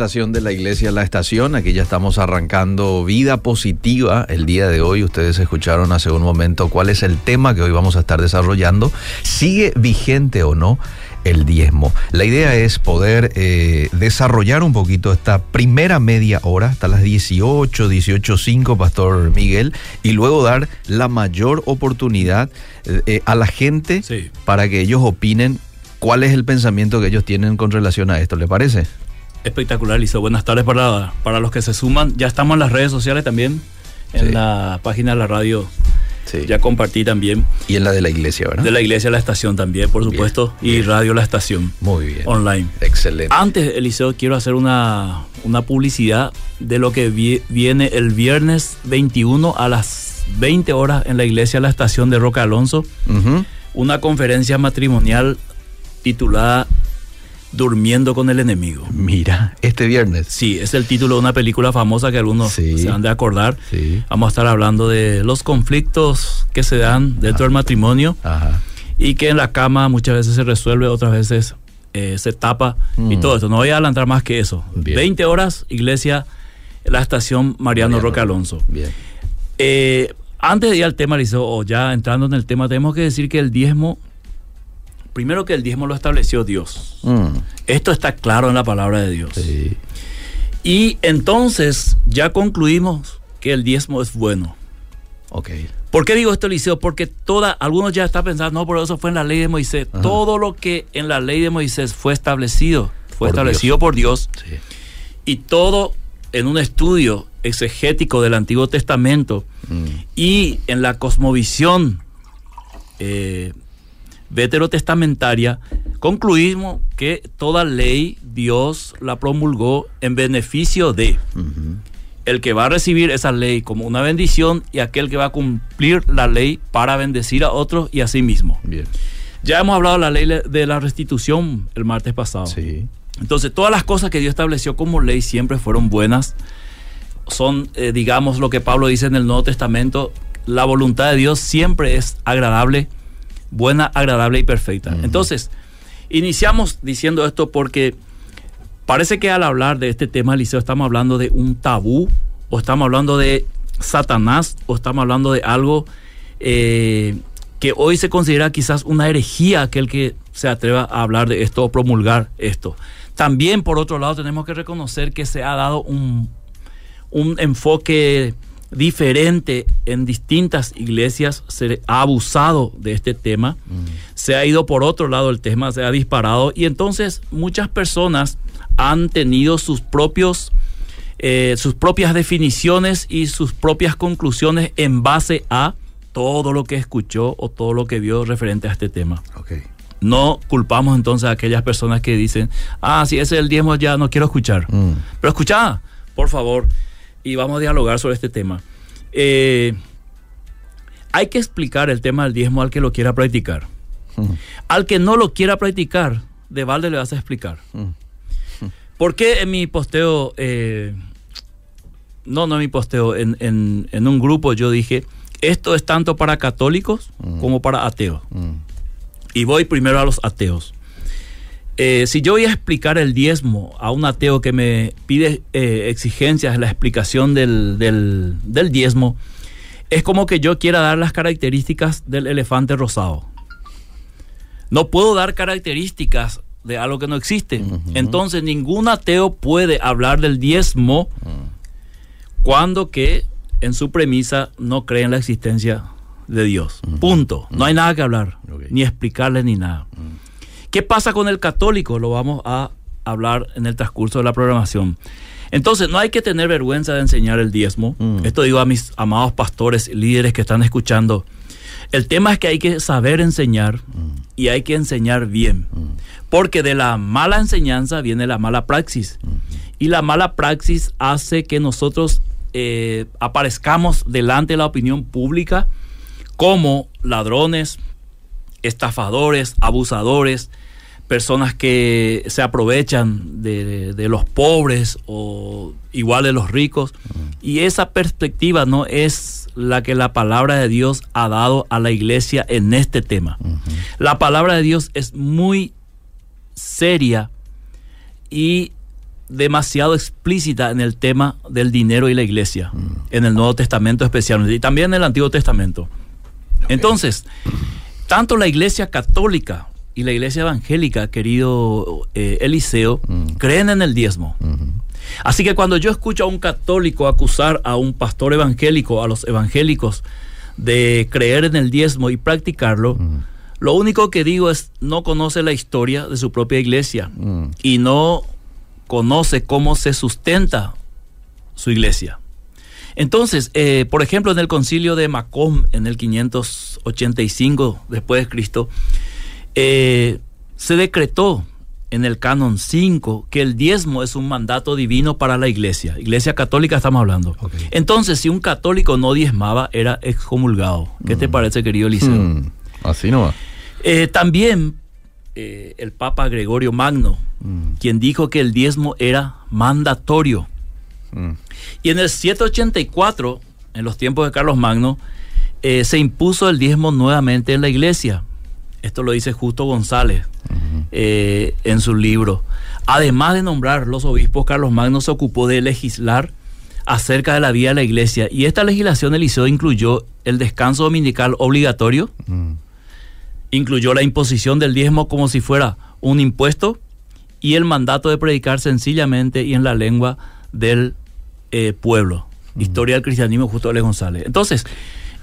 presentación de la iglesia La Estación. Aquí ya estamos arrancando vida positiva el día de hoy. Ustedes escucharon hace un momento cuál es el tema que hoy vamos a estar desarrollando. ¿Sigue vigente o no? El diezmo. La idea es poder eh, desarrollar un poquito esta primera media hora, hasta las 18, 18.05, Pastor Miguel, y luego dar la mayor oportunidad eh, eh, a la gente Sí. para que ellos opinen cuál es el pensamiento que ellos tienen con relación a esto. ¿Le parece? Espectacular, Lizo. Buenas tardes para, para los que se suman. Ya estamos en las redes sociales también. En Sí. la página de la radio Sí. ya compartí también. Y en la de la iglesia, ¿verdad? De la iglesia La Estación también, por Bien, supuesto. Y bien. Radio La Estación. Muy bien. Online. Excelente. Antes, Eliseo, quiero hacer una, una publicidad de lo que vi- viene el viernes 21 a las 20 horas en la iglesia La Estación de Roca Alonso. Una conferencia matrimonial titulada Durmiendo con el enemigo. Mira, este viernes. Sí, es el título de una película famosa que algunos Sí. se han de acordar. Sí. Vamos a estar hablando de los conflictos que se dan dentro del matrimonio Ajá. y que en la cama muchas veces se resuelve, otras veces eh, se tapa y Mm. todo esto. No voy a adelantar más que eso. Bien. 20 horas, iglesia, la estación Mariano, Mariano. Roca Alonso. Bien. Eh, antes de ir al tema, Liceo, o ya entrando en el tema, tenemos que decir que el diezmo, primero que el diezmo lo estableció Dios. Mm, Esto está claro en la palabra de Dios. sí. Y entonces ya concluimos que el diezmo es bueno. Ok. ¿Por qué digo esto, Eliseo? Porque toda, algunos ya están pensando, no, pero eso fue en la ley de Moisés. Ajá. Todo lo que en la ley de Moisés fue establecido, fue Por establecido Dios. por Dios. Sí. Y todo en un estudio exegético del Antiguo Testamento Mm, y en la cosmovisión eh, veterotestamentaria, concluimos que toda ley Dios la promulgó en beneficio de el que va a recibir esa ley como una bendición y aquel que va a cumplir la ley para bendecir a otros y a sí mismo. Bien. Ya hemos hablado de la ley de la restitución el martes pasado. Sí. Entonces, todas las cosas que Dios estableció como ley siempre fueron buenas. Son, eh, digamos, lo que Pablo dice en el Nuevo Testamento, la voluntad de Dios siempre es agradable, buena, agradable y perfecta. Entonces, iniciamos diciendo esto porque parece que al hablar de este tema, Eliseo, estamos hablando de un tabú, o estamos hablando de Satanás, o estamos hablando de algo eh, que hoy se considera quizás una herejía aquel que se atreva a hablar de esto o promulgar esto. También, por otro lado, tenemos que reconocer que se ha dado un, un enfoque diferente en distintas iglesias, se ha abusado de este tema, se ha ido por otro lado el tema, se ha disparado y entonces muchas personas han tenido sus propios eh, sus propias definiciones y sus propias conclusiones en base a todo lo que escuchó o todo lo que vio referente a este tema. Ok. No culpamos entonces a aquellas personas que dicen, ah, si ese es el diezmo ya no quiero escuchar. Mm, Pero escucha, por favor, y vamos a dialogar sobre este tema. Eh, hay que explicar el tema del diezmo al que lo quiera practicar. mm, Al que no lo quiera practicar, de balde le vas a explicar. mm. ¿Por qué en mi posteo, eh, no, no en mi posteo, en, en- en un grupo yo dije, Esto es tanto para católicos Mm. como para ateos. Mm. Y voy primero a los ateos. Eh, si yo voy a explicar el diezmo a un ateo que me pide eh, exigencias en la explicación del, del- del diezmo, es como que yo quiera dar las características del elefante rosado. No puedo dar características de algo que no existe. Entonces ningún ateo puede hablar del diezmo cuando que en su premisa no cree en la existencia de Dios. Punto. No hay nada que hablar, ni explicarle ni nada. ¿Qué pasa con el católico? Lo vamos a hablar en el transcurso de la programación. Entonces, no hay que tener vergüenza de enseñar el diezmo. Mm. Esto digo a mis amados pastores, líderes que están escuchando. El tema es que hay que saber enseñar y hay que enseñar bien. Porque de la mala enseñanza viene la mala praxis. Y la mala praxis hace que nosotros eh, aparezcamos delante de la opinión pública como ladrones, estafadores, abusadores, personas que se aprovechan de, de los pobres o igual de los ricos. Y esa perspectiva no es la que la palabra de Dios ha dado a la iglesia en este tema. La palabra de Dios es muy seria y demasiado explícita en el tema del dinero y la iglesia, en el Nuevo Testamento especialmente, y también en el Antiguo Testamento. Entonces, tanto la iglesia católica y la iglesia evangélica, querido eh, Eliseo, creen en el diezmo. Así que cuando yo escucho a un católico acusar a un pastor evangélico, a los evangélicos, de creer en el diezmo y practicarlo, lo único que digo es no conoce la historia de su propia iglesia Mm. y no conoce cómo se sustenta su iglesia. Entonces, eh, por ejemplo, en el concilio de Macom, en el 585 después de Cristo, eh, se decretó en el canon 5 que el diezmo es un mandato divino para la iglesia. Iglesia católica estamos hablando. Entonces, si un católico no diezmaba, era excomulgado. ¿Qué te parece, querido Eliseo? Mm. Así no va. Eh, también eh, el Papa Gregorio Magno, Mm. quien dijo que el diezmo era mandatorio. Mm. Y en el 784, en los tiempos de Carlos Magno, eh, se impuso el diezmo nuevamente en la iglesia. Esto lo dice Justo González eh, en su libro. Además de nombrar los obispos, Carlos Magno se ocupó de legislar acerca de la vida de la iglesia. Y esta legislación del liceo incluyó el descanso dominical obligatorio, incluyó la imposición del diezmo como si fuera un impuesto y el mandato de predicar sencillamente y en la lengua del eh, pueblo. Historia del cristianismo, justo Alex González. Entonces,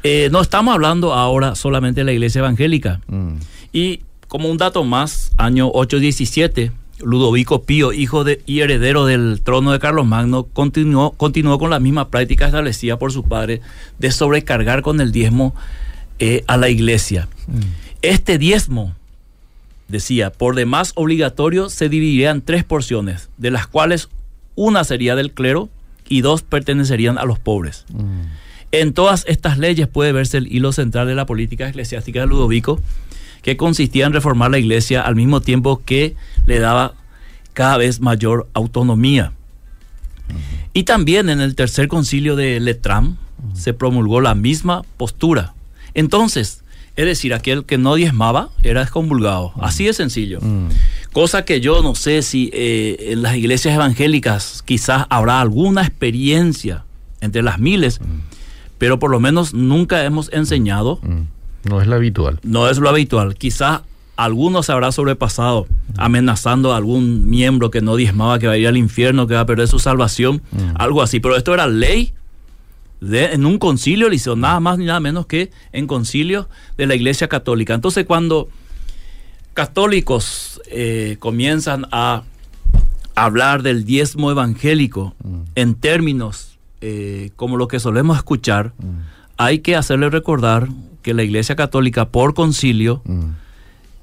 eh, no estamos hablando ahora solamente de la iglesia evangélica. Mm. Y como un dato más, año 817, Ludovico Pío, hijo de, y heredero del trono de Carlos Magno, continuó, continuó con la misma práctica establecida por su padre de sobrecargar con el diezmo eh, a la iglesia. Este diezmo, decía, por demás obligatorio se dividiría en tres porciones, de las cuales una sería del clero y dos pertenecerían a los pobres. En todas estas leyes puede verse el hilo central de la política eclesiástica de Ludovico, que consistía en reformar la iglesia al mismo tiempo que le daba cada vez mayor autonomía. Y también en el tercer concilio de Letrán se promulgó la misma postura. Entonces, es decir, aquel que no diezmaba era excomulgado. Así de sencillo. Cosa que yo no sé si eh, en las iglesias evangélicas quizás habrá alguna experiencia entre las miles, pero por lo menos nunca hemos enseñado, Mm. No es la habitual. no es lo habitual. Quizás alguno se habrá sobrepasado amenazando a algún miembro que no diezmaba, que va a ir al infierno, que va a perder su salvación, algo así. Pero esto era ley de, en un concilio, Eliseo, nada más ni nada menos que en concilio de la Iglesia Católica. Entonces, cuando católicos eh, comienzan a hablar del diezmo evangélico en términos eh, como lo que solemos escuchar, hay que hacerle recordar que la Iglesia Católica por concilio Mm.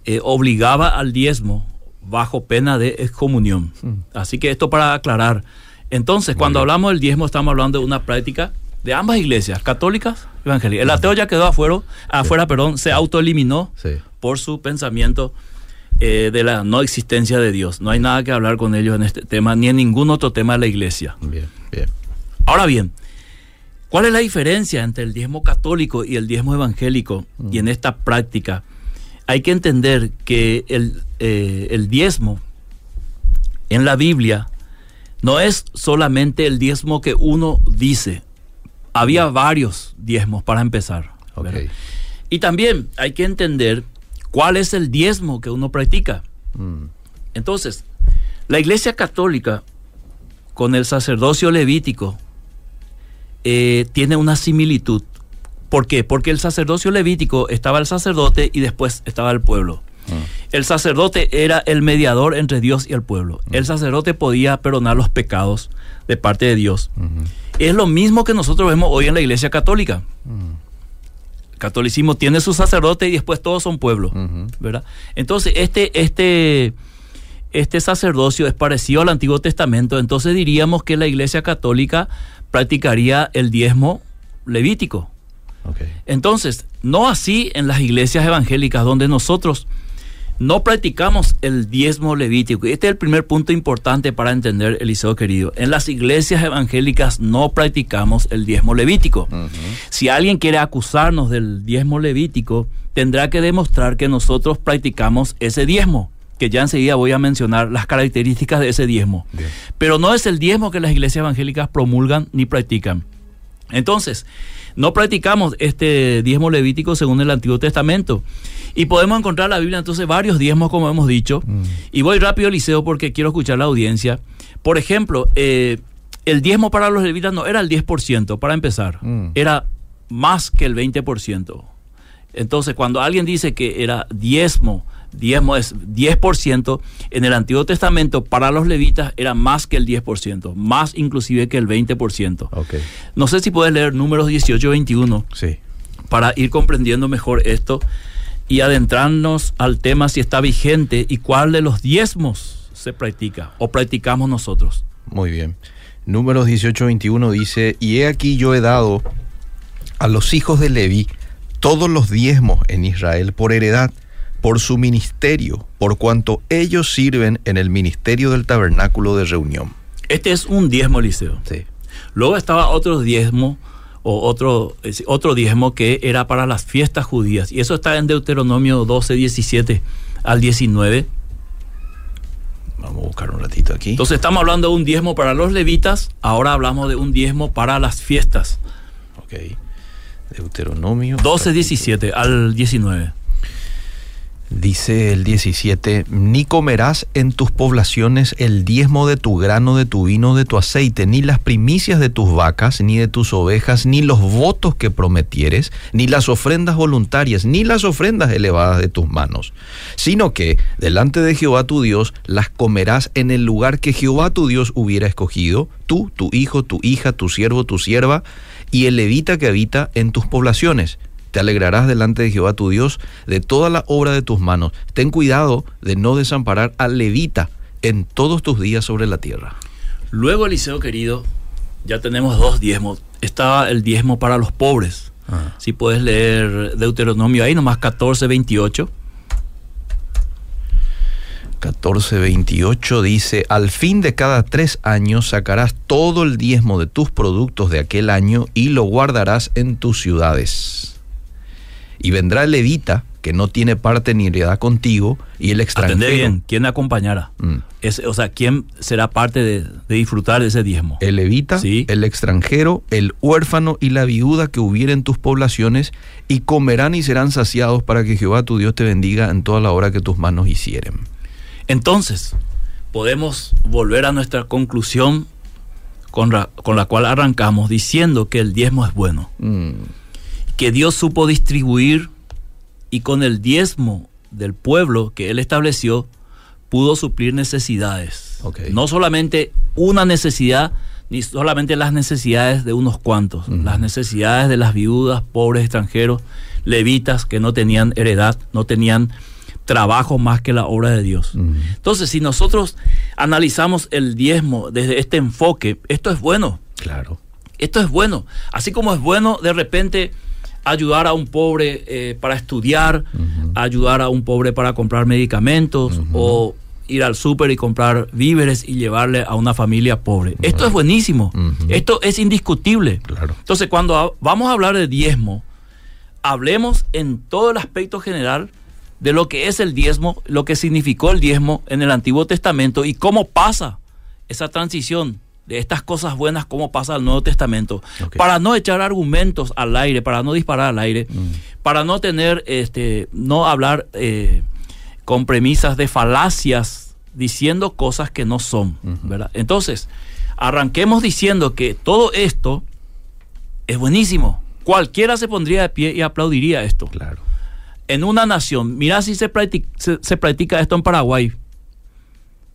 eh, obligaba al diezmo bajo pena de excomunión. Así que esto para aclarar. Entonces, cuando hablamos del diezmo, estamos hablando de una práctica de ambas iglesias, católicas y evangélicas. El ateo ya quedó afuera, afuera perdón, se autoeliminó Sí. por su pensamiento eh, de la no existencia de Dios. No hay nada que hablar con ellos en este tema, ni en ningún otro tema de la iglesia. Bien, bien. Ahora bien, ¿Cuál es la diferencia entre el diezmo católico y el diezmo evangélico? Y en esta práctica hay que entender que el, eh, el diezmo en la Biblia no es solamente el diezmo que uno dice. Había varios diezmos para empezar. Ok. ¿verdad? Y también hay que entender cuál es el diezmo que uno practica. Mm. Entonces, la Iglesia Católica con el sacerdocio levítico eh, tiene una similitud. ¿Por qué? Porque el sacerdocio levítico estaba el sacerdote y después estaba el pueblo. El sacerdote era el mediador entre Dios y el pueblo. El sacerdote podía perdonar los pecados de parte de Dios. Es lo mismo que nosotros vemos hoy en la Iglesia Católica. El catolicismo tiene su sacerdote y después todos son pueblo. ¿verdad? Entonces, este, este, este sacerdocio es parecido al Antiguo Testamento, entonces diríamos que la Iglesia Católica practicaría el diezmo levítico. Entonces, no así en las iglesias evangélicas donde nosotros no practicamos el diezmo levítico. Y Este es el primer punto importante para entender, Eliseo querido. En las iglesias evangélicas no practicamos el diezmo levítico. Si alguien quiere acusarnos del diezmo levítico, tendrá que demostrar que nosotros practicamos ese diezmo, que ya enseguida voy a mencionar las características de ese diezmo. Bien. Pero no es el diezmo que las iglesias evangélicas promulgan ni practican. Entonces, no practicamos este diezmo levítico según el Antiguo Testamento. Y podemos encontrar en la Biblia entonces varios diezmos, como hemos dicho. Y voy rápido, Eliseo, porque quiero escuchar la audiencia. Por ejemplo, eh, el diezmo para los levitas no era el 10%, para empezar. Mm. Era más que el 20%. Entonces, cuando alguien dice que era diezmo, diezmo es 10%, en el Antiguo Testamento para los levitas era más que el 10%, más inclusive que el 20%. Ok. No sé si puedes leer números 18 y 21 Sí. para ir comprendiendo mejor esto y adentrarnos al tema si está vigente y cuál de los diezmos se practica o practicamos nosotros. Muy bien. Números 18-21 dice, y he aquí yo he dado a los hijos de Leví todos los diezmos en Israel por heredad, por su ministerio, por cuanto ellos sirven en el ministerio del tabernáculo de reunión. Este es un diezmo, Eliseo. Sí. Luego estaba otro diezmo o otro, decir, otro diezmo que era para las fiestas judías. Y eso está en Deuteronomio 12, 17 al 19. Vamos a buscar un ratito aquí. Entonces estamos hablando de un diezmo para los levitas, ahora hablamos de un diezmo para las fiestas. Ok. Deuteronomio. 12, 17 al 19. Dice el 17, ni comerás en tus poblaciones el diezmo de tu grano, de tu vino, de tu aceite, ni las primicias de tus vacas, ni de tus ovejas, ni los votos que prometieres, ni las ofrendas voluntarias, ni las ofrendas elevadas de tus manos, sino que delante de Jehová tu Dios las comerás en el lugar que Jehová tu Dios hubiera escogido, tú, tu hijo, tu hija, tu siervo, tu sierva, y el levita que habita en tus poblaciones te alegrarás delante de Jehová tu Dios de toda la obra de tus manos. Ten cuidado de no desamparar al levita en todos tus días sobre la tierra. Luego, Eliseo querido, ya tenemos dos diezmos. Estaba el diezmo para los pobres. Ah. Si puedes leer Deuteronomio ahí, nomás 14, 28. 14:28 dice, al fin de cada tres años sacarás todo el diezmo de tus productos de aquel año y lo guardarás en tus ciudades. Y vendrá el levita, que no tiene parte ni heredad contigo, y el extranjero. bien, ¿quién me acompañara? Mm. Es- o sea, ¿quién será parte de, de disfrutar de ese diezmo? el levita, Sí. el extranjero, el huérfano y la viuda que hubiera en tus poblaciones, y comerán y serán saciados para que Jehová tu Dios te bendiga en toda la hora que tus manos hicieren. Entonces, podemos volver a nuestra conclusión con la, con la cual arrancamos diciendo que el diezmo es bueno. Mm, que Dios supo distribuir y con el diezmo del pueblo que Él estableció pudo suplir necesidades. No solamente una necesidad, ni solamente las necesidades de unos cuantos, las necesidades de las viudas, pobres extranjeros, levitas que no tenían heredad, no tenían trabajo más que la obra de Dios. Entonces, si nosotros analizamos el diezmo desde este enfoque, esto es bueno. claro. Esto es bueno. Así como es bueno de repente ayudar a un pobre eh, para estudiar, ayudar a un pobre para comprar medicamentos o ir al súper y comprar víveres y llevarle a una familia pobre. Esto es buenísimo. Esto es indiscutible. Claro. Entonces, cuando vamos a hablar de diezmo, hablemos en todo el aspecto general de lo que es el diezmo, lo que significó el diezmo en el Antiguo Testamento y cómo pasa esa transición de estas cosas buenas, cómo pasa al Nuevo Testamento, para no echar argumentos al aire, para no disparar al aire, para no tener, este, no hablar eh, con premisas de falacias, diciendo cosas que no son, ¿verdad? Entonces, arranquemos diciendo que todo esto es buenísimo. Cualquiera se pondría de pie y aplaudiría esto. Claro. En una nación, mira si se practica, se, se practica esto en Paraguay.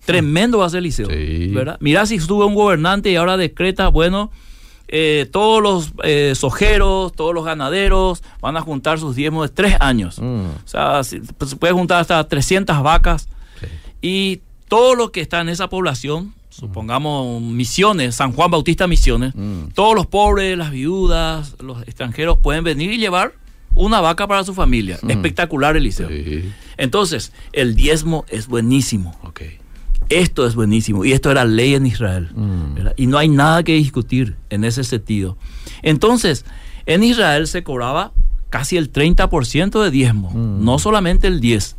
Tremendo va a ser el liceo. Sí. ¿verdad? Mira si sube un gobernante y ahora decreta, bueno, eh, todos los eh, sojeros, todos los ganaderos van a juntar sus diezmos de tres años. Mm. O sea, pues, se puede juntar hasta 300 vacas Sí. y todo lo que está en esa población, supongamos Misiones, San Juan Bautista Misiones, Mm. todos los pobres, las viudas, los extranjeros pueden venir y llevar una vaca para su familia. Espectacular el liceo. Sí. Entonces, el diezmo es buenísimo. Esto es buenísimo. Y esto era ley en Israel. Mm. Y no hay nada que discutir en ese sentido. Entonces, en Israel se cobraba casi el 30% de diezmo, Mm. no solamente el 10%.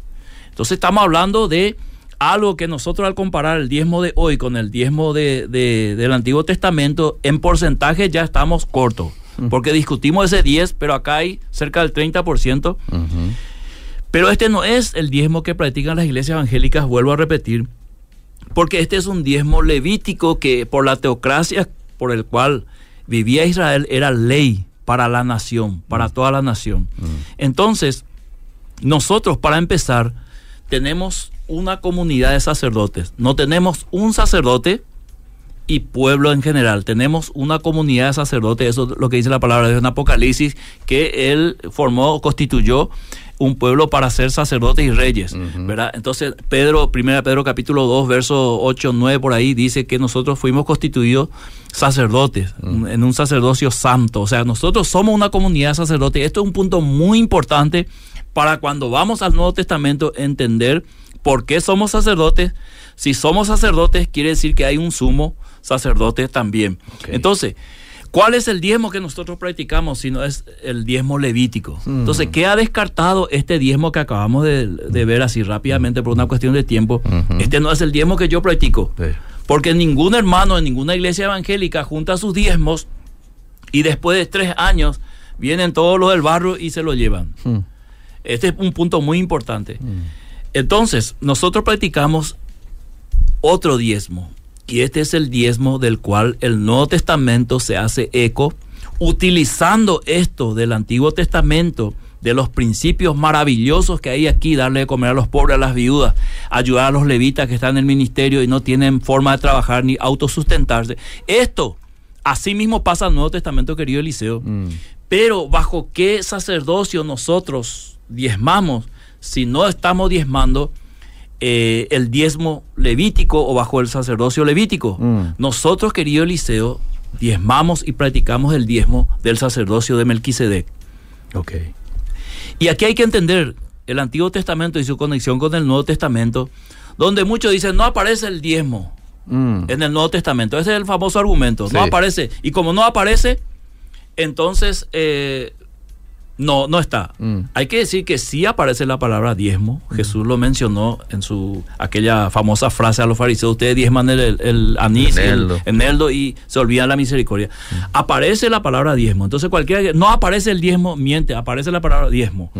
Entonces estamos hablando de algo que nosotros al comparar el diezmo de hoy con el diezmo de, de- del Antiguo Testamento, en porcentaje ya estamos cortos. Mm. Porque discutimos ese 10, pero acá hay cerca del 30%. Ujú. Pero este no es el diezmo que practican las iglesias evangélicas, vuelvo a repetir, porque este es un diezmo levítico que por la teocracia por el cual vivía Israel era ley para la nación, para toda la nación. Entonces, nosotros para empezar tenemos una comunidad de sacerdotes, no tenemos un sacerdote y pueblo en general. Tenemos una comunidad de sacerdotes, eso es lo que dice la palabra de Dios en Apocalipsis, que él formó, constituyó un pueblo para ser sacerdotes y reyes, ¿verdad? Entonces, Pedro, 1 Pedro capítulo 2, verso 8, 9 por ahí dice que nosotros fuimos constituidos sacerdotes, en un sacerdocio santo, o sea, nosotros somos una comunidad de sacerdotes. Esto es un punto muy importante para cuando vamos al Nuevo Testamento entender por qué somos sacerdotes. Si somos sacerdotes, quiere decir que hay un sumo sacerdote también. Entonces, ¿cuál es el diezmo que nosotros practicamos si no es el diezmo levítico? Entonces, ¿qué ha descartado este diezmo que acabamos de, de ver así rápidamente por una cuestión de tiempo? Este no es el diezmo que yo practico. Sí. Porque ningún hermano en ninguna iglesia evangélica junta sus diezmos y después de tres años vienen todos los del barrio y se lo llevan. Mm. Este es un punto muy importante. Entonces, nosotros practicamos otro diezmo. Y este es el diezmo del cual el Nuevo Testamento se hace eco, utilizando esto del Antiguo Testamento, de los principios maravillosos que hay aquí, darle de comer a los pobres, a las viudas, ayudar a los levitas que están en el ministerio y no tienen forma de trabajar ni autosustentarse. Esto, así mismo pasa el Nuevo Testamento, querido Eliseo. Mm. Pero bajo qué sacerdocio nosotros diezmamos si no estamos diezmando eh, el diezmo levítico o bajo el sacerdocio levítico. Mm. Nosotros, querido Eliseo, diezmamos y practicamos el diezmo del sacerdocio de Melquisedec. Ok. Y aquí hay que entender el Antiguo Testamento y su conexión con el Nuevo Testamento, donde muchos dicen no aparece el diezmo Mm. en el Nuevo Testamento. Ese es el famoso argumento. No aparece. Y como no aparece, entonces eh, no, no está. Mm. Hay que decir que sí aparece la palabra diezmo. Jesús lo mencionó en su aquella famosa frase a los fariseos: Ustedes diezman el, el- el anís, el Eneldo. el eneldo y se olvidan la misericordia. Aparece la palabra diezmo. Entonces, cualquiera que no aparece el diezmo, miente, aparece la palabra diezmo.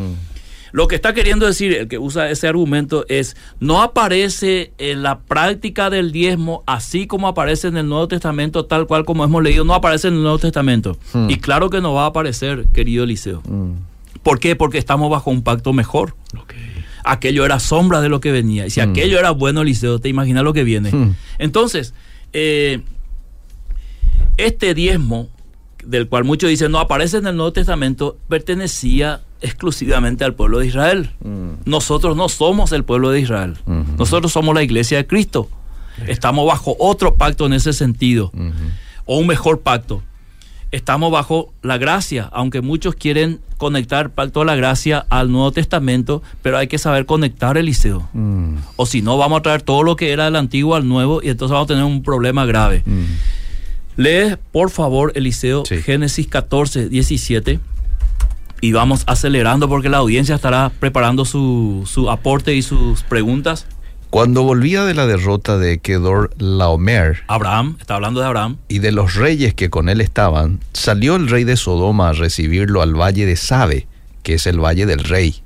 Lo que está queriendo decir el que usa ese argumento es, no aparece en la práctica del diezmo así como aparece en el Nuevo Testamento, tal cual como hemos leído, no aparece en el Nuevo Testamento. Hmm. Y claro que no va a aparecer, querido Eliseo. Mm. ¿Por qué? Porque estamos bajo un pacto mejor. Aquello era sombra de lo que venía. Y si Hmm. aquello era bueno, Eliseo, te imaginas lo que viene. Hmm. Entonces, eh, este diezmo, del cual muchos dicen no aparece en el Nuevo Testamento, pertenecía exclusivamente al pueblo de Israel. Mm. Nosotros no somos el pueblo de Israel. Nosotros somos la iglesia de Cristo. Estamos bajo otro pacto en ese sentido, o un mejor pacto. estamos bajo la gracia, aunque muchos quieren conectar toda la gracia al Nuevo Testamento, pero hay que saber conectar Eliseo. Mm, O si no, vamos a traer todo lo que era del antiguo al nuevo y entonces vamos a tener un problema grave. mm. Lee, por favor, Eliseo, Sí. Génesis 14, 17. Y vamos acelerando porque la audiencia estará preparando su, su aporte y sus preguntas. Cuando volvía de la derrota de Kedor Laomer Abraham, está hablando de Abraham. y de los reyes que con él estaban, salió el rey de Sodoma a recibirlo al valle de Sabe, que es el valle del rey.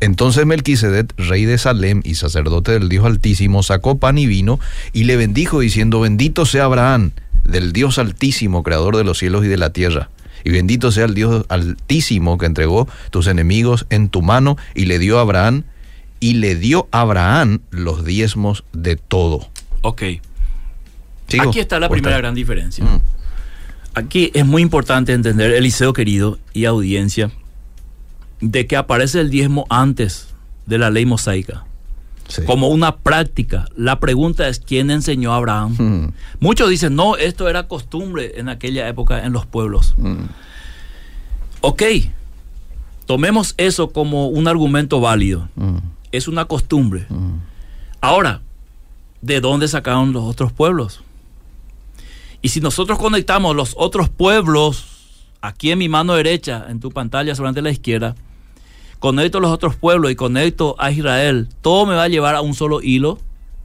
Entonces Melquisedec, rey de Salem y sacerdote del Dios Altísimo, sacó pan y vino y le bendijo diciendo, bendito sea Abraham, del Dios Altísimo, creador de los cielos y de la tierra. Y bendito sea el Dios Altísimo que entregó tus enemigos en tu mano y le dio a Abraham, y le dio a Abraham los diezmos de todo. Ok. ¿Sigo? Aquí está la ¿O primera gran diferencia. Mm. Aquí es muy importante entender, Eliseo querido y audiencia, de que aparece el diezmo antes de la ley mosaica, Sí. como una práctica. La pregunta es, ¿quién enseñó a Abraham? Mm, Muchos dicen, no, esto era costumbre en aquella época en los pueblos. mm, Ok, tomemos eso como un argumento válido. mm, Es una costumbre. Ahora, ¿de dónde sacaron los otros pueblos? Y si nosotros conectamos los otros pueblos, aquí en mi mano derecha, en tu pantalla, sobre la izquierda, conecto los otros pueblos y conecto a Israel, todo me va a llevar a un solo hilo,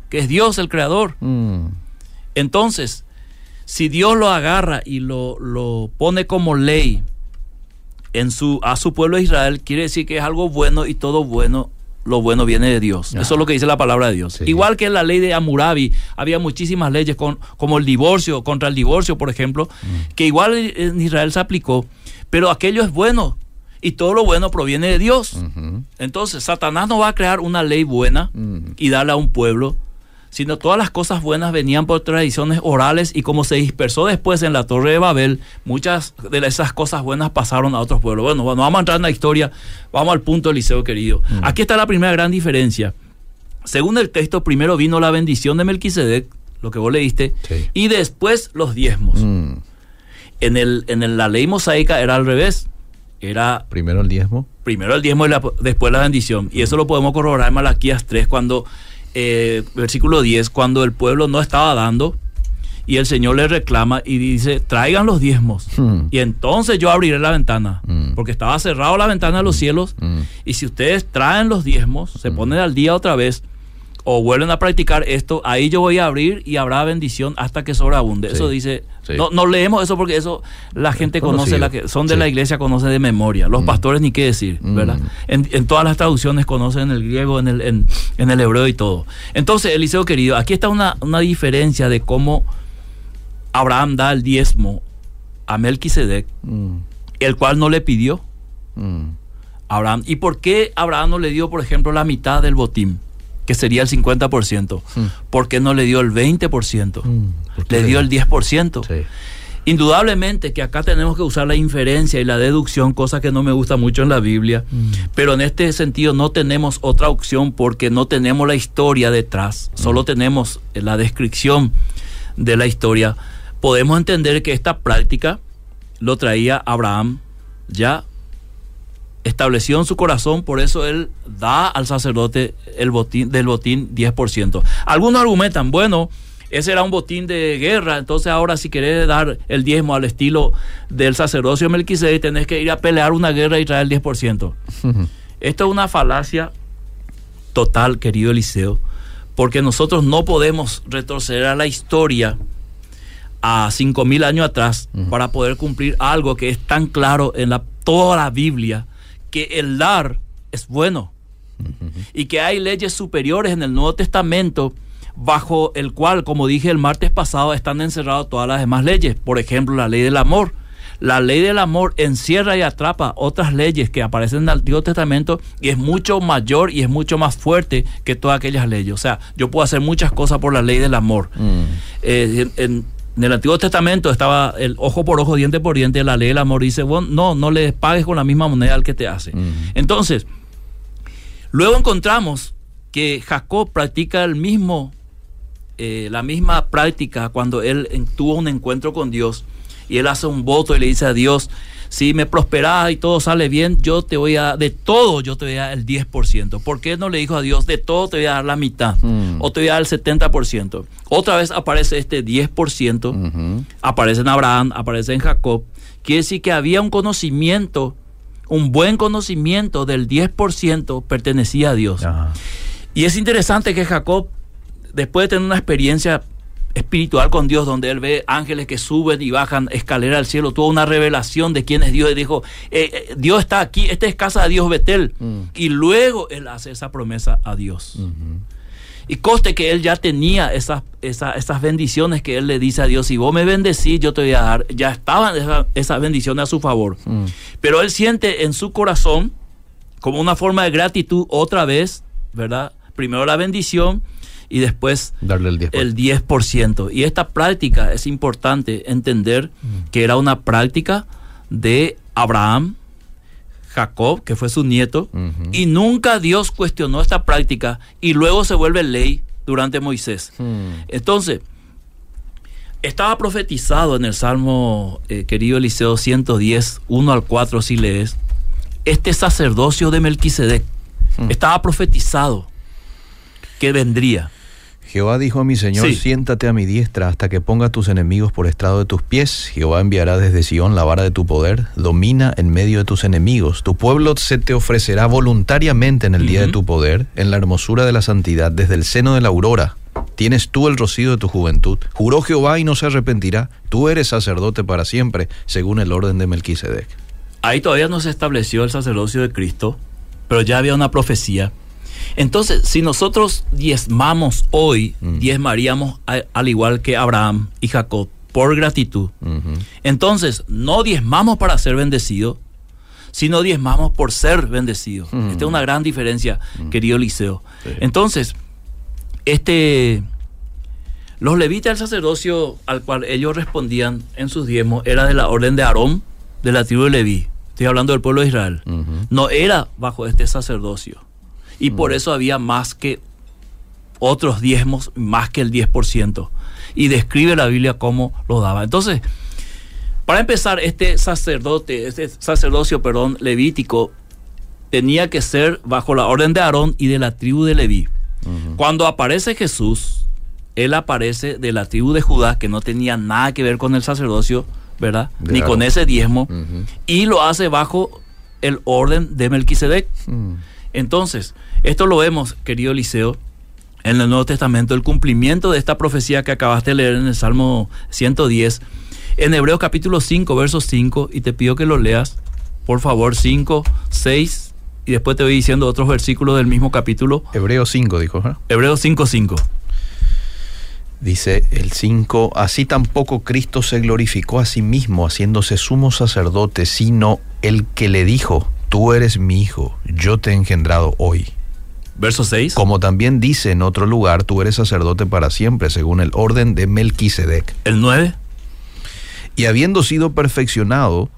que es Dios el creador. Mm, Entonces, si Dios lo agarra y lo, lo pone como ley en su, a su pueblo de Israel, quiere decir que es algo bueno y todo bueno, lo bueno viene de Dios. Ah. Eso es lo que dice la palabra de Dios. Sí. Igual que en la ley de Amurabi, había muchísimas leyes con, como el divorcio, contra el divorcio, por ejemplo, que igual en Israel se aplicó, pero aquello es bueno y todo lo bueno proviene de Dios. Entonces, Satanás no va a crear una ley buena y darle a un pueblo, sino todas las cosas buenas venían por tradiciones orales y como se dispersó después en la Torre de Babel, muchas de esas cosas buenas pasaron a otros pueblos. Bueno, bueno, vamos a entrar en la historia, vamos al punto, Eliseo querido. Aquí está la primera gran diferencia. Según el texto, primero vino la bendición de Melquisedec, lo que vos leíste, Sí. y después los diezmos. En, el, en la ley mosaica era al revés. Era Primero el diezmo. primero el diezmo y la- después la bendición. Y eso lo podemos corroborar en Malaquías 3, cuando, eh, versículo 10, cuando el pueblo no estaba dando y el Señor le reclama y dice, traigan los diezmos. Hmm. Y entonces yo abriré la ventana, Mm. porque estaba cerrado la ventana de los cielos. Mm. Y si ustedes traen los diezmos, se ponen al día otra vez, o vuelven a practicar esto, ahí yo voy a abrir y habrá bendición hasta que sobreabunde. Sí. Eso dice, Sí. no, no leemos eso porque eso la gente conoce, la que son de Sí. la iglesia conoce de memoria. Los Mm. pastores ni qué decir, Mm. ¿verdad? En, en todas las traducciones conocen el griego, en el, en, en el hebreo y todo. Entonces, Eliseo querido, aquí está una, una diferencia de cómo Abraham da el diezmo a Melquisedec, Mm. el cual no le pidió. Abraham. ¿Y por qué Abraham no le dio, por ejemplo, la mitad del botín, que sería el 50%? Mm. ¿Por qué no le dio el 20%? Mm. ¿Por qué Le dio el 10%. Sí. Indudablemente que acá tenemos que usar la inferencia y la deducción, cosa que no me gusta mucho en la Biblia, Mm. pero en este sentido no tenemos otra opción porque no tenemos la historia detrás, solo tenemos la descripción de la historia. Podemos entender que esta práctica lo traía Abraham ya estableció en su corazón, por eso él da al sacerdote el botín del botín 10%. Algunos argumentan, bueno, ese era un botín de guerra, entonces ahora si querés dar el diezmo al estilo del sacerdocio de Melquisedec, tenés que ir a pelear una guerra y traer el 10%. Esto es una falacia total, querido Eliseo, porque nosotros no podemos retroceder a la historia a 5000 años atrás para poder cumplir algo que es tan claro en la, toda la Biblia, que el dar es bueno y que hay leyes superiores en el Nuevo Testamento bajo el cual, como dije el martes pasado, están encerradas todas las demás leyes. Por ejemplo, la ley del amor. La ley del amor encierra y atrapa otras leyes que aparecen en el Antiguo Testamento y es mucho mayor y es mucho más fuerte que todas aquellas leyes. O sea, yo puedo hacer muchas cosas por la ley del amor. Mm. Eh, en, en- en el Antiguo Testamento estaba el ojo por ojo, diente por diente, la ley del amor dice, bueno, no, no le pagues con la misma moneda al que te hace. Entonces, luego encontramos que Jacob practica el mismo, eh, la misma práctica cuando él tuvo un encuentro con Dios. y él hace un voto y le dice a Dios, si me prosperas y todo sale bien, yo te voy a, de todo yo te voy a dar el 10%. ¿Por qué no le dijo a Dios, de todo te voy a dar la mitad? O te voy a dar el 70%. Otra vez aparece este 10%, aparece en Abraham, aparece en Jacob. Quiere decir que había un conocimiento, un buen conocimiento del 10% pertenecía a Dios. Ajá. Y es interesante que Jacob, después de tener una experiencia espiritual con Dios, donde él ve ángeles que suben y bajan escalera al cielo, tuvo una revelación de quién es Dios y dijo, eh, eh, Dios está aquí, esta es casa de Dios Betel. Y luego él hace esa promesa a Dios. Y coste que él ya tenía esas, esas, esas bendiciones que él le dice a Dios, si vos me bendecís, yo te voy a dar. Ya estaban esas, esas bendiciones a su favor. Pero él siente en su corazón, como una forma de gratitud, otra vez, ¿verdad? Primero la bendición y después Darle el 10%. el 10%. Y esta práctica es importante entender que era una práctica de Abraham, Jacob, que fue su nieto, y nunca Dios cuestionó esta práctica y luego se vuelve ley durante Moisés. Mm. Entonces, estaba profetizado en el Salmo, eh, querido Eliseo 110, 1 al 4, si lees, este sacerdocio de Melquisedec estaba profetizado que vendría. Jehová dijo a mi Señor, Sí. siéntate a mi diestra hasta que ponga a tus enemigos por estrado de tus pies. Jehová enviará desde Sión la vara de tu poder, domina en medio de tus enemigos. Tu pueblo se te ofrecerá voluntariamente en el día de tu poder, en la hermosura de la santidad, desde el seno de la aurora. Tienes tú el rocío de tu juventud. Juró Jehová y no se arrepentirá. Tú eres sacerdote para siempre, según el orden de Melquisedec. Ahí todavía no se estableció el sacerdocio de Cristo, pero ya había una profecía. Entonces, si nosotros diezmamos hoy, Mm. diezmaríamos a- al igual que Abraham y Jacob, por gratitud. Entonces, no diezmamos para ser bendecidos, sino diezmamos por ser bendecidos. Mm. Esta es una gran diferencia, querido Liceo. Sí. Entonces, este, los levitas del sacerdocio al cual ellos respondían en sus diezmos era de la orden de Aarón, de la tribu de Leví. Estoy hablando del pueblo de Israel. No era bajo este sacerdocio. Y por eso había más que otros diezmos, más que el 10%. Y describe la Biblia cómo lo daba. Entonces, para empezar, este sacerdote, este sacerdocio, perdón, levítico, tenía que ser bajo la orden de Aarón y de la tribu de Leví. Cuando aparece Jesús, él aparece de la tribu de Judá, que no tenía nada que ver con el sacerdocio, ¿verdad? De Ni Aarón. con ese diezmo. Y lo hace bajo el orden de Melquisedec. Mm. Entonces, esto lo vemos, querido Eliseo, en el Nuevo Testamento, el cumplimiento de esta profecía que acabaste de leer en el Salmo 110, en Hebreos capítulo 5, verso 5, y te pido que lo leas, por favor, 5, 6, y después te voy diciendo otros versículos del mismo capítulo, Hebreo 5 dijo, ¿eh? Hebreos 5, 5. Dice el 5, así tampoco Cristo se glorificó a sí mismo haciéndose sumo sacerdote, sino el que le dijo, tú eres mi hijo, yo te he engendrado hoy. Verso 6. Como también dice en otro lugar, tú eres sacerdote para siempre, según el orden de Melquisedec. El 9. Y habiendo sido perfeccionado,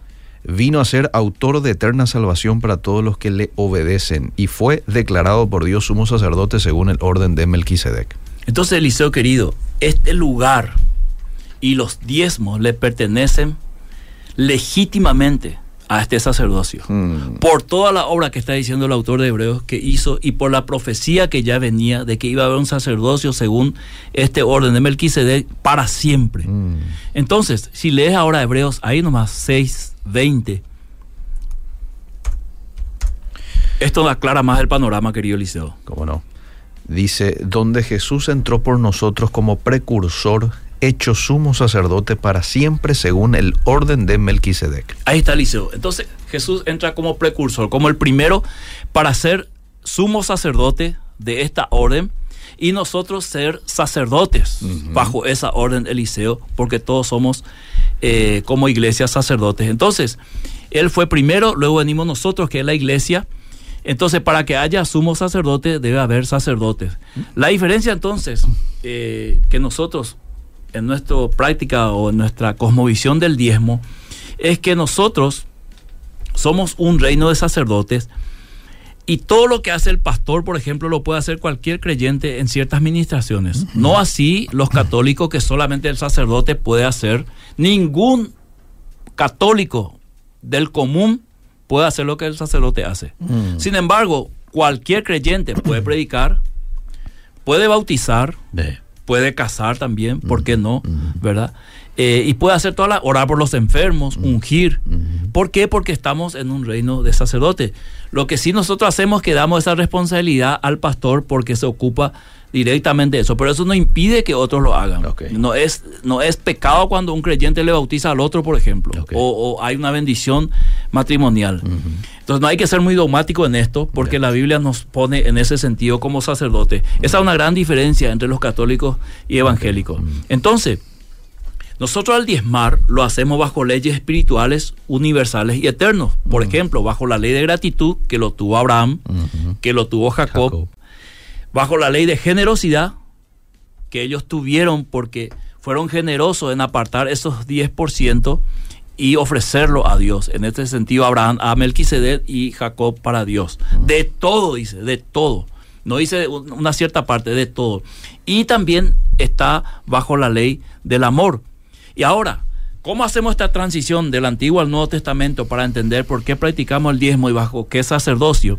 vino a ser autor de eterna salvación para todos los que le obedecen, y fue declarado por Dios sumo sacerdote según el orden de Melquisedec. Entonces, Eliseo querido, este lugar y los diezmos le pertenecen legítimamente a este sacerdocio. Mm. Por toda la obra que está diciendo el autor de Hebreos que hizo y por la profecía que ya venía de que iba a haber un sacerdocio según este orden de Melquisedec para siempre. Mm. Entonces, si lees ahora Hebreos, ahí nomás 6, 20. Esto aclara más el panorama, querido Eliseo. ¿Cómo no? Dice, donde Jesús entró por nosotros como precursor, hecho sumo sacerdote para siempre según el orden de Melquisedec. Ahí está Eliseo. Entonces Jesús entra como precursor, como el primero para ser sumo sacerdote de esta orden y nosotros ser sacerdotes bajo esa orden Eliseo, porque todos somos eh, como iglesia sacerdotes. Entonces, él fue primero, luego venimos nosotros, que es la iglesia. Entonces, para que haya sumo sacerdote, debe haber sacerdotes. La diferencia entonces, eh, que nosotros en nuestra práctica o en nuestra cosmovisión del diezmo, es que nosotros somos un reino de sacerdotes y todo lo que hace el pastor, por ejemplo, lo puede hacer cualquier creyente en ciertas ministraciones. No así los católicos que solamente el sacerdote puede hacer. Ningún católico del común puede hacer lo que el sacerdote hace. Mm. Sin embargo, cualquier creyente puede predicar, puede bautizar. Puede casar también, ¿por qué no? ¿Verdad? Eh, y puede hacer toda la, orar por los enfermos, ungir. ¿Por qué? Porque estamos en un reino de sacerdote. Lo que sí nosotros hacemos es que damos esa responsabilidad al pastor porque se ocupa directamente de eso, pero eso no impide que otros lo hagan. No, es, no es pecado cuando un creyente le bautiza al otro, por ejemplo, o, o hay una bendición matrimonial. Entonces no hay que ser muy dogmático en esto porque la Biblia nos pone en ese sentido como sacerdote. Esa es una gran diferencia entre los católicos y evangélicos. Entonces, nosotros al diezmar lo hacemos bajo leyes espirituales universales y eternos. Por ejemplo, bajo la ley de gratitud que lo tuvo Abraham, que lo tuvo Jacob, Jacob. bajo la ley de generosidad que ellos tuvieron porque fueron generosos en apartar esos 10% y ofrecerlo a Dios. En este sentido, Abraham a Melquisedec y Jacob para Dios. De todo, dice, de todo. No dice un- una cierta parte, de todo. Y también está bajo la ley del amor. Y ahora, ¿cómo hacemos esta transición del Antiguo al Nuevo Testamento para entender por qué practicamos el diezmo y bajo qué sacerdocio?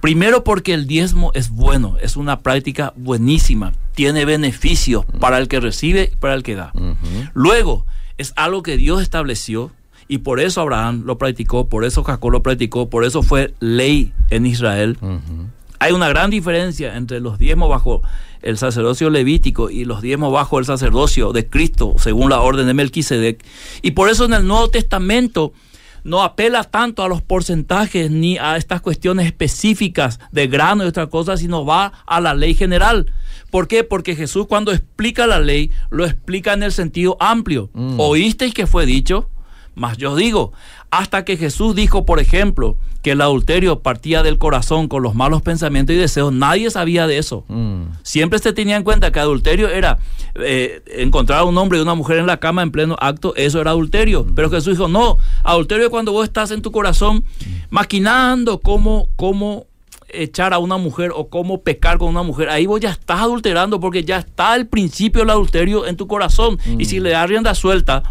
Primero porque el diezmo es bueno, es una práctica buenísima, tiene beneficios para el que recibe y para el que da. Luego, es algo que Dios estableció y por eso Abraham lo practicó, por eso Jacob lo practicó, por eso fue ley en Israel. Hay una gran diferencia entre los diezmos bajo el sacerdocio levítico y los diezmos bajo el sacerdocio de Cristo, según la orden de Melquisedec. Y por eso en el Nuevo Testamento no apela tanto a los porcentajes ni a estas cuestiones específicas de grano y otras cosas, sino va a la ley general. ¿Por qué? Porque Jesús cuando explica la ley, lo explica en el sentido amplio. Oísteis que fue dicho, mas yo digo, hasta que Jesús dijo, por ejemplo, que el adulterio partía del corazón con los malos pensamientos y deseos, nadie sabía de eso. Mm. Siempre se tenía en cuenta que adulterio era eh, encontrar a un hombre y una mujer en la cama en pleno acto, eso era adulterio. Pero Jesús dijo, no, adulterio es cuando vos estás en tu corazón maquinando cómo, cómo echar a una mujer o cómo pecar con una mujer. Ahí vos ya estás adulterando porque ya está el principio del adulterio en tu corazón. Y si le das rienda suelta,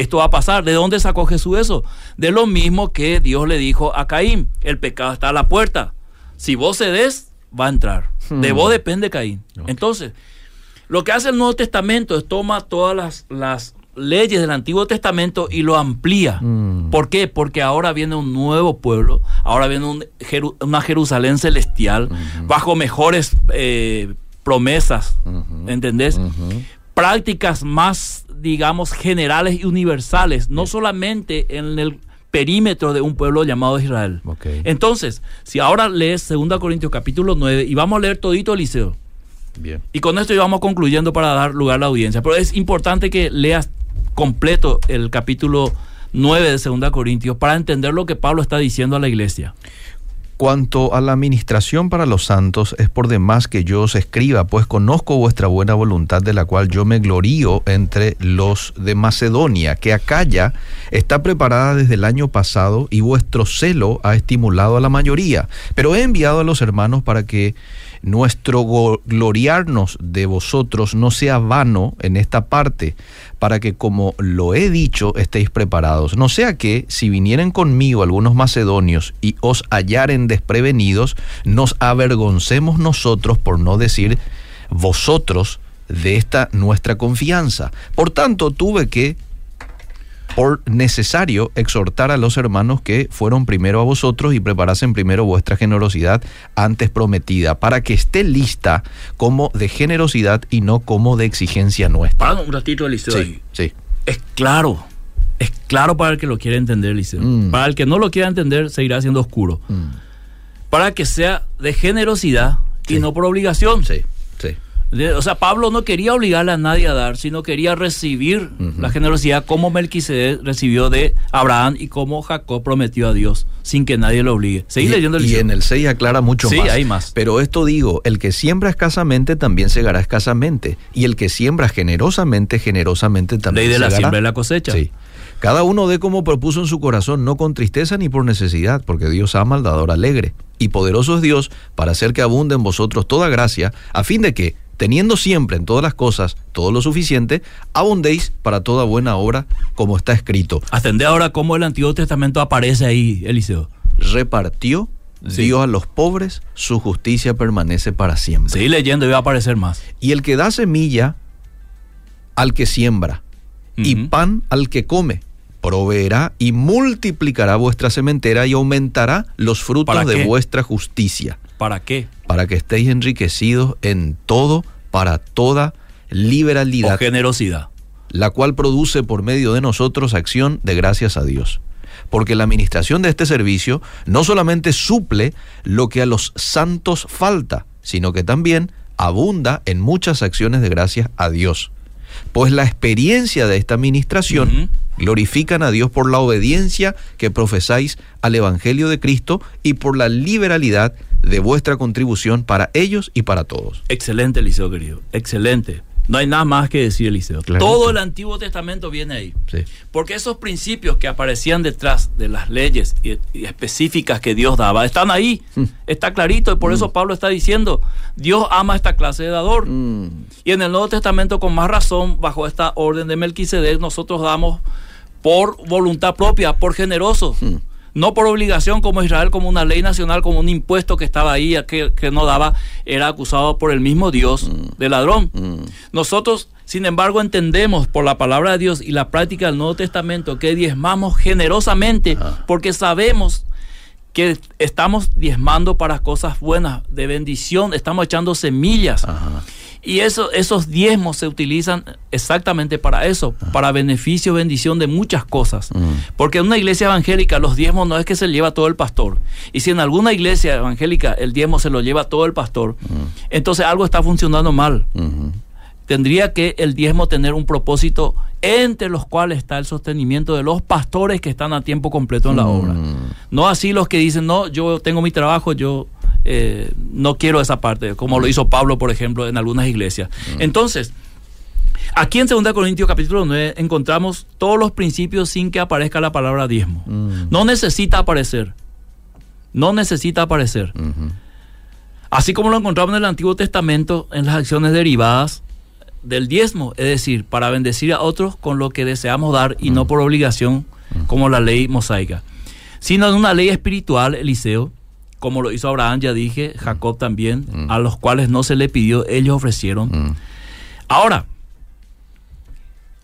esto va a pasar. ¿De dónde sacó Jesús eso? De lo mismo que Dios le dijo a Caín, el pecado está a la puerta. Si vos cedes, va a entrar. De vos depende Caín. Entonces, lo que hace el Nuevo Testamento es toma todas las, las leyes del Antiguo Testamento y lo amplía. Mm. ¿Por qué? Porque ahora viene un nuevo pueblo, ahora viene un Jeru- una Jerusalén celestial, bajo mejores eh, promesas, ¿entendés? Ujú. Prácticas más, digamos, generales y universales, no solamente en el perímetro de un pueblo llamado Israel. Entonces, si ahora lees 2 Corintios capítulo 9 y vamos a leer todito Eliseo, Bien. y con esto íbamos concluyendo para dar lugar a la audiencia, pero es importante que leas completo el capítulo 9 de 2 Corintios para entender lo que Pablo está diciendo a la iglesia. Cuanto a la administración para los santos, es por demás que yo os escriba, pues conozco vuestra buena voluntad, de la cual yo me glorío entre los de Macedonia, que Acaya está preparada desde el año pasado y vuestro celo ha estimulado a la mayoría. Pero he enviado a los hermanos para que nuestro gloriarnos de vosotros no sea vano en esta parte, para que como lo he dicho estéis preparados. No sea que si vinieren conmigo algunos macedonios y os hallaren desprevenidos, nos avergoncemos nosotros, por no decir vosotros, de esta nuestra confianza. Por tanto, tuve que por necesario exhortar a los hermanos que fueron primero a vosotros y preparasen primero vuestra generosidad antes prometida, para que esté lista como de generosidad y no como de exigencia nuestra. Para un ratito. Sí, ahí. sí. Es claro. Es claro para el que lo quiere entender, Eliseo. Mm. Para el que no lo quiera entender, seguirá siendo oscuro. Mm. Para que sea de generosidad y no por obligación. Sí. De- O sea, Pablo no quería obligarle a nadie a dar, sino quería recibir la generosidad como Melquisedec recibió de Abraham y como Jacob prometió a Dios, sin que nadie lo obligue. Seguí Y- leyendo el y en el 6 aclara mucho Sí, más. hay más. Pero esto digo, el que siembra escasamente también segará escasamente. Y el que siembra generosamente, generosamente también Ley de la siembra y la cosecha. Sí. Cada uno dé como propuso en su corazón, no con tristeza ni por necesidad, porque Dios ama al dador alegre. Y poderoso es Dios para hacer que abunde en vosotros toda gracia, a fin de que, teniendo siempre en todas las cosas todo lo suficiente, abundéis para toda buena obra, como está escrito. Atendé ahora cómo el Antiguo Testamento aparece ahí, Eliseo. Repartió Sí. Dios a los pobres, su justicia permanece para siempre. Seguí leyendo y va a aparecer más. Y el que da semilla al que siembra y pan al que come, proveerá y multiplicará vuestra sementera y aumentará los frutos ¿Para de qué? vuestra justicia, ¿Para qué? Para que estéis enriquecidos en todo para toda O liberalidad, generosidad. la cual produce por medio de nosotros acción de gracias a Dios. Porque la administración de este servicio no solamente suple lo que a los santos falta, sino que también abunda en muchas acciones de gracias a Dios. Pues la experiencia de esta administración glorifican a Dios por la obediencia que profesáis al Evangelio de Cristo y por la liberalidad de vuestra contribución para ellos y para todos. Excelente, Eliseo, querido. Excelente. No hay nada más que decir, Eliseo. Claro. Todo el Antiguo Testamento viene ahí. Sí. Porque esos principios que aparecían detrás de las leyes y, y específicas que Dios daba están ahí. Mm. Está clarito y por eso Pablo está diciendo, Dios ama esta clase de dador. Mm. Y en el Nuevo Testamento, con más razón, bajo esta orden de Melquisedec, nosotros damos por voluntad propia, por generosos. No por obligación como Israel, como una ley nacional, como un impuesto que estaba ahí, que, que no daba, era acusado por el mismo Dios de ladrón. Nosotros, sin embargo, entendemos por la palabra de Dios y la práctica del Nuevo Testamento que diezmamos generosamente porque sabemos que estamos diezmando para cosas buenas, de bendición, estamos echando semillas. Ajá. Y eso, esos diezmos se utilizan exactamente para eso, para beneficio, bendición de muchas cosas. Porque en una iglesia evangélica los diezmos no es que se lleva todo el pastor. Y si en alguna iglesia evangélica el diezmo se lo lleva todo el pastor, entonces algo está funcionando mal. Ujú. Tendría que el diezmo tener un propósito entre los cuales está el sostenimiento de los pastores que están a tiempo completo en la obra. No así los que dicen, no, yo tengo mi trabajo, yo eh, no quiero esa parte, como lo hizo Pablo, por ejemplo, en algunas iglesias. Entonces, aquí en 2 Corintios capítulo 9 encontramos todos los principios sin que aparezca la palabra diezmo. No necesita aparecer. No necesita aparecer. Así como lo encontramos en el Antiguo Testamento en las acciones derivadas del diezmo, es decir, para bendecir a otros con lo que deseamos dar y no por obligación como la ley mosaica, sino en una ley espiritual, Eliseo, como lo hizo Abraham, ya dije, Jacob también, a los cuales no se le pidió, ellos ofrecieron. Mm. Ahora,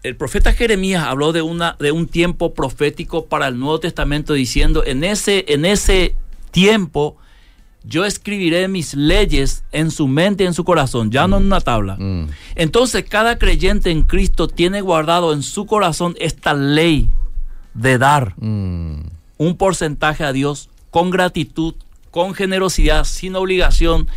el profeta Jeremías habló de, una, de un tiempo profético para el Nuevo Testamento diciendo, en ese, en ese tiempo yo escribiré mis leyes en su mente y en su corazón, ya no en una tabla. Mm. Entonces cada creyente en Cristo tiene guardado en su corazón esta ley de dar Mm. un porcentaje a Dios con gratitud, con generosidad, sin obligación,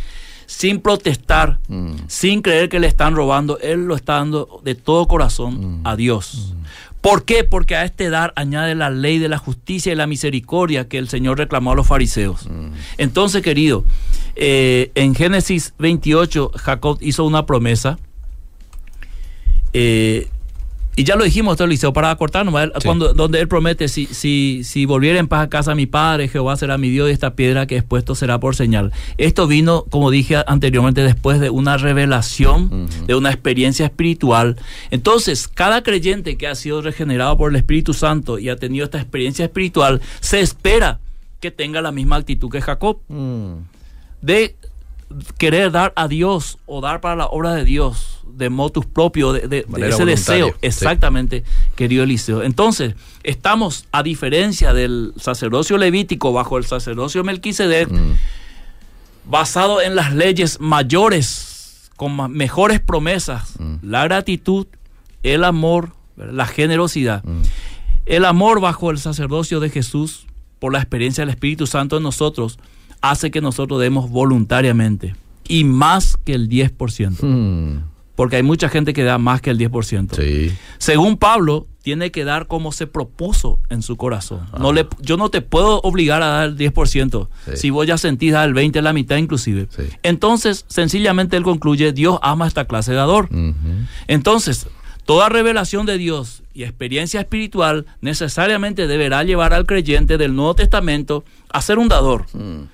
sin protestar, Mm. sin creer que le están robando. Él lo está dando de todo corazón a Dios. ¿Por qué? Porque a este dar añade la ley de la justicia y la misericordia que el Señor reclamó a los fariseos. Entonces, querido, eh, en Génesis 28, Jacob hizo una promesa. eh, y ya lo dijimos, esto, Eliseo, para Sí. cuando, donde él promete, si, si, si volviera en paz a casa mi padre, Jehová será mi Dios y esta piedra que he puesto será por señal. Esto vino, como dije anteriormente, después de una revelación, de una experiencia espiritual. Entonces, cada creyente que ha sido regenerado por el Espíritu Santo y ha tenido esta experiencia espiritual, se espera que tenga la misma actitud que Jacob Mm. de querer dar a Dios o dar para la obra de Dios de motus propio, de, de- de Manera ese deseo. sí. Exactamente, querido Eliseo. Entonces, estamos, a diferencia del sacerdocio levítico bajo el sacerdocio Melquisedec, Mm. basado en las leyes mayores, con mejores promesas, Mm. la gratitud, el amor, la generosidad. Mm. El amor bajo el sacerdocio de Jesús, por la experiencia del Espíritu Santo en nosotros, hace que nosotros demos voluntariamente y más que el 10%. Mm. Porque hay mucha gente que da más que el 10%. Sí. Según Pablo, tiene que dar como se propuso en su corazón. No le, yo no te puedo obligar a dar el 10%. Sí. Si vos ya sentís dar el 20%, la mitad inclusive. Sí. Entonces, sencillamente él concluye, Dios ama a esta clase de dador. Entonces, toda revelación de Dios y experiencia espiritual necesariamente deberá llevar al creyente del Nuevo Testamento a ser un dador. Y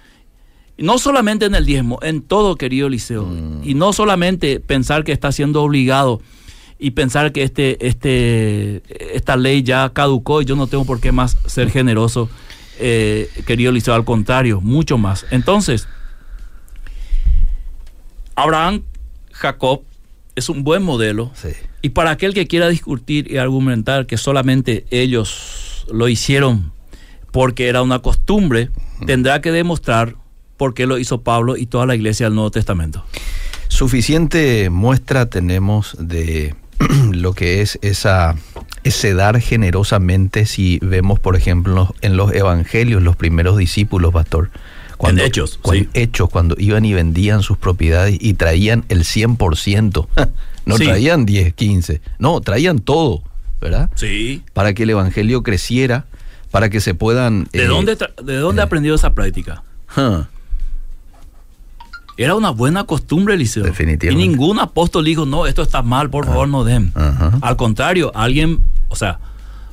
no solamente en el diezmo, en todo, querido Liceo. Mm. Y no solamente pensar que está siendo obligado y pensar que este, este, esta ley ya caducó y yo no tengo por qué más ser generoso, eh, querido Liceo. Al contrario, mucho más. Entonces, Abraham, Jacob, es un buen modelo. Sí. Y para aquel que quiera discutir y argumentar que solamente ellos lo hicieron porque era una costumbre, tendrá que demostrar por qué lo hizo Pablo y toda la iglesia del Nuevo Testamento. Suficiente muestra tenemos de lo que es esa ese dar generosamente si vemos, por ejemplo, en los, evangelios, los primeros discípulos, pastor. En Hechos, cuando, sí. Hechos, cuando iban y vendían sus propiedades y traían el 100%. no Sí. traían 10, 15. No, traían todo, ¿verdad? Sí. Para que el evangelio creciera, para que se puedan... ¿De eh, dónde, de dónde aprendió esa práctica? huh, Era una buena costumbre, Eliseo. Definitivamente. Y ningún apóstol dijo, no, esto está mal, por favor, no den. Al contrario, alguien, o sea,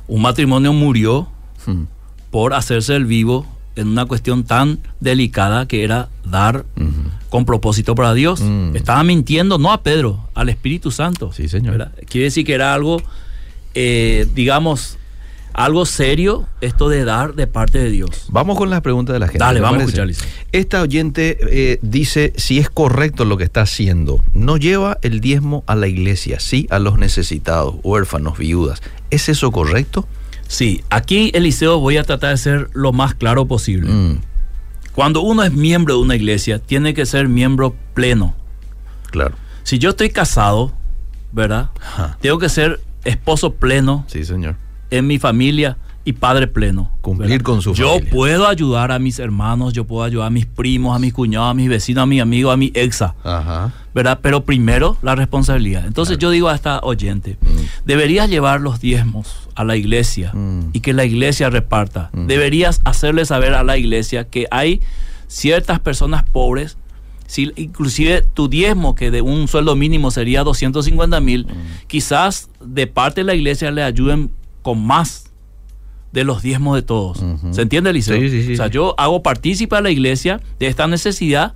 un matrimonio murió hmm, por hacerse el vivo en una cuestión tan delicada que era dar con propósito para Dios. Mm. Estaba mintiendo no a Pedro, al Espíritu Santo. Sí, señor. ¿verdad? Quiere decir que era algo, eh, digamos, algo serio esto de dar de parte de Dios. Vamos con las preguntas de la gente. Dale, ¿te vamos a escuchar. Esta oyente eh, dice si es correcto lo que está haciendo. No lleva el diezmo a la iglesia, sí a los necesitados, huérfanos, viudas. ¿Es eso correcto? Sí, aquí Eliseo voy a tratar de ser lo más claro posible. Mm, Cuando uno es miembro de una iglesia, tiene que ser miembro pleno. claro. Si yo estoy casado, ¿verdad? Ajá. Tengo que ser esposo pleno Sí, señor. En mi familia y padre pleno. Cumplir con su Yo familia. puedo ayudar a mis hermanos, yo puedo ayudar a mis primos, a mis cuñados, a mis vecinos, a mis amigos, a mi exa, Ajá. ¿verdad? Pero primero la responsabilidad. Entonces yo digo a esta oyente, deberías llevar los diezmos a la iglesia Mm. y que la iglesia reparta. Mm. Deberías hacerle saber a la iglesia que hay ciertas personas pobres si inclusive tu diezmo, que de un sueldo mínimo sería 250 mil, Mm. quizás de parte de la iglesia le ayuden con más de los diezmos de todos. ¿Se entiende, Eliseo? Sí, sí, sí, o sea, yo hago partícipe a la iglesia de esta necesidad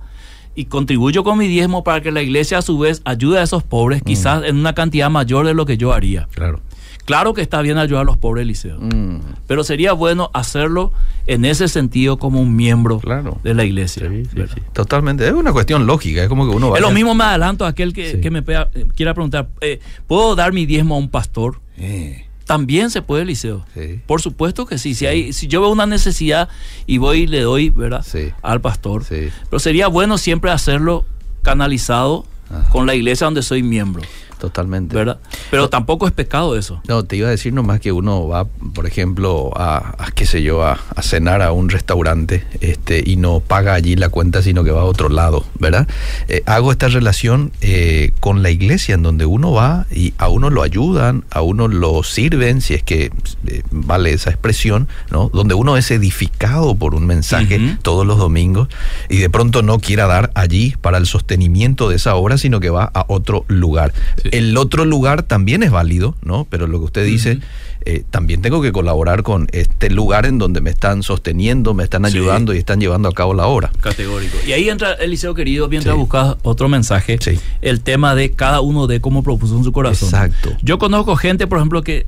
y contribuyo con mi diezmo para que la iglesia a su vez ayude a esos pobres, quizás en una cantidad mayor de lo que yo haría. Claro. Claro que está bien ayudar a los pobres, Eliseo, Mm, pero sería bueno hacerlo en ese sentido como un miembro Claro. de la iglesia. sí, sí, sí. Totalmente. Es una cuestión lógica. Es como que uno Es vaya- lo mismo me adelanto a aquel que me pega- eh, quiera preguntar, eh, ¿puedo dar mi diezmo a un pastor? Eh, También se puede, Eliseo. Sí. Por supuesto que sí. Si, hay, si yo veo una necesidad y voy y le doy, ¿verdad? Sí. Al pastor. Sí. Pero sería bueno siempre hacerlo canalizado Ajá. con la iglesia donde soy miembro, Totalmente. ¿verdad? Pero tampoco es pecado eso. No, te iba a decir nomás que uno va, por ejemplo, a, a, qué sé yo, a, a cenar a un restaurante este, y no paga allí la cuenta, sino que va a otro lado, ¿verdad? Eh, hago esta relación eh, con la iglesia en donde uno va y a uno lo ayudan, a uno lo sirven, si es que eh, vale esa expresión, ¿no? Donde uno es edificado por un mensaje todos los domingos y de pronto no quiera dar allí para el sostenimiento de esa obra, sino que va a otro lugar. Sí. El otro lugar también es válido, ¿no? Pero lo que usted dice, eh, también tengo que colaborar con este lugar en donde me están sosteniendo, me están Sí. ayudando y están llevando a cabo la obra. Categórico. Y ahí entra, Eliseo querido, mientras Sí. buscas otro mensaje, Sí. el tema de cada uno de cómo propuso en su corazón. Exacto. Yo conozco gente, por ejemplo, que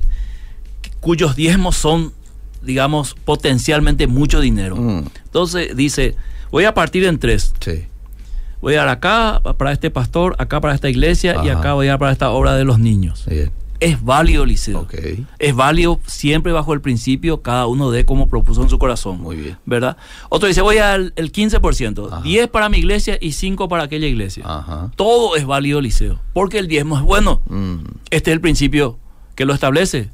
cuyos diezmos son, digamos, potencialmente mucho dinero. Mm, Entonces dice, voy a partir en tres. sí. Voy a dar acá para este pastor, acá para esta iglesia y acá voy a dar para esta obra de los niños. Bien. Es válido, Liceo. Es válido siempre bajo el principio, cada uno de como propuso en su corazón. Muy bien. ¿Verdad? Otro dice, voy al el 15%, Ajá. 10 para mi iglesia y 5 para aquella iglesia. Ajá. Todo es válido, Liceo, porque el diezmo es bueno. Mm, Este es el principio que lo establece.